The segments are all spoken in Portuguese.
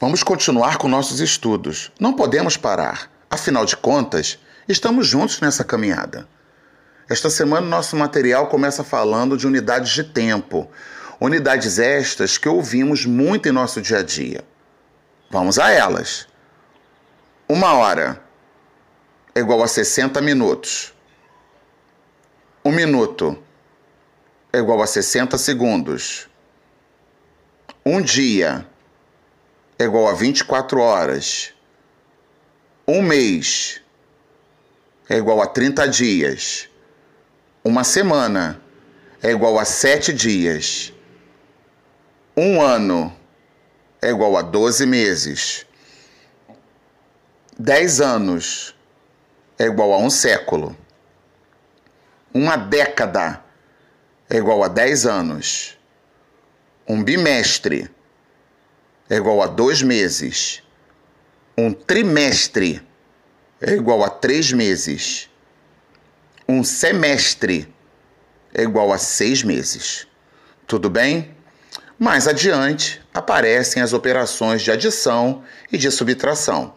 Vamos continuar com nossos estudos. Não podemos parar. Afinal de contas, estamos juntos nessa caminhada. Esta semana, nosso material começa falando de unidades de tempo. Unidades estas que ouvimos muito em nosso dia a dia. Vamos a elas. Uma hora é igual a 60 minutos. Um minuto é igual a 60 segundos. Um dia é igual a 24 horas. Um mês é igual a 30 dias. Uma semana é igual a 7 dias. Um ano é igual a 12 meses. 10 anos é igual a um século. Uma década é igual a 10 anos. Um bimestre é igual a dois meses. Um trimestre é igual a três meses. Um semestre é igual a seis meses. Tudo bem? Mais adiante aparecem as operações de adição e de subtração.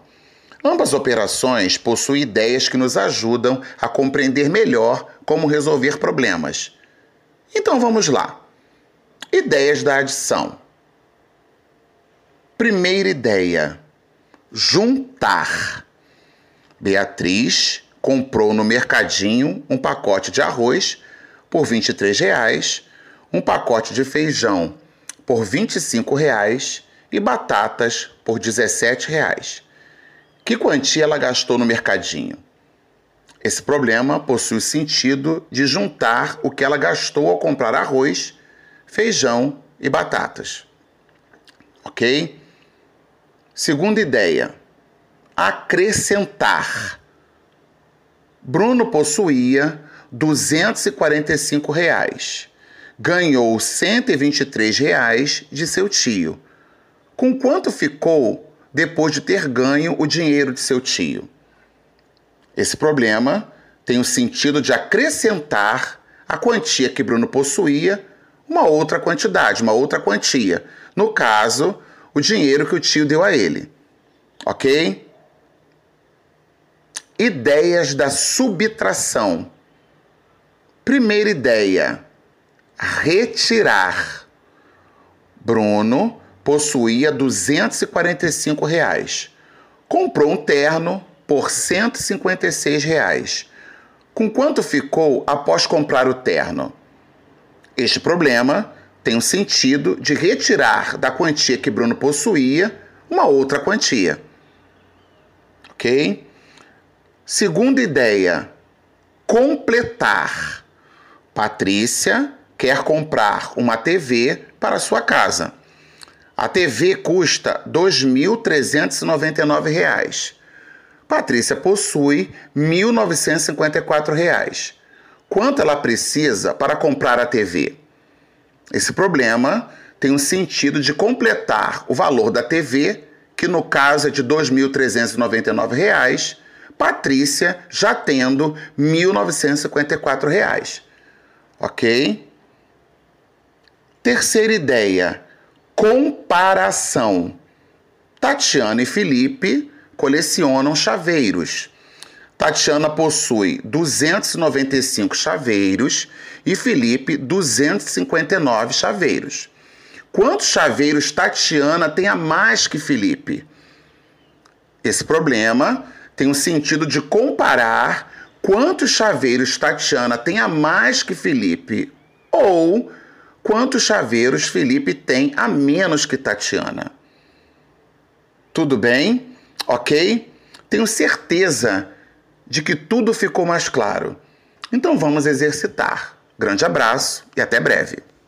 Ambas operações possuem ideias que nos ajudam a compreender melhor como resolver problemas. Então vamos lá. Ideias da adição. Primeira ideia: juntar. Beatriz comprou no mercadinho um pacote de arroz por 23 reais, um pacote de feijão por 25 reais, e batatas por 17 reais. Que quantia ela gastou no mercadinho? Esse problema possui o sentido de juntar o que ela gastou ao comprar arroz, feijão e batatas. Ok? Segunda ideia: acrescentar. Bruno possuía 245 reais. Ganhou 123 reais de seu tio. Com quanto ficou depois de ter ganho o dinheiro de seu tio? Esse problema tem o sentido de acrescentar a quantia que Bruno possuía uma outra quantidade, uma outra quantia. No caso, o dinheiro que o tio deu a ele. Ok? Ideias da subtração. Primeira ideia: retirar. Bruno possuía 245 reais. Comprou um terno por 156 reais. Com quanto ficou após comprar o terno? Este problema tem o sentido de retirar da quantia que Bruno possuía uma outra quantia. Ok? Segunda ideia: completar. Patrícia quer comprar uma TV para sua casa. A TV custa R$ 2.399. Patrícia possui R$ 1.954. Quanto ela precisa para comprar a TV? Esse problema tem o sentido de completar o valor da TV, que no caso é de R$ 2.399, Patrícia já tendo R$ 1.954. Ok? Terceira ideia: comparação. Tatiana e Felipe colecionam chaveiros. Tatiana possui 295 chaveiros e Felipe 259 chaveiros. Quantos chaveiros Tatiana tem a mais que Felipe? Esse problema tem o sentido de comparar quantos chaveiros Tatiana tem a mais que Felipe ou quantos chaveiros Felipe tem a menos que Tatiana. Tudo bem? Ok? Tenho certeza de que tudo ficou mais claro. Então vamos exercitar. Grande abraço e até breve.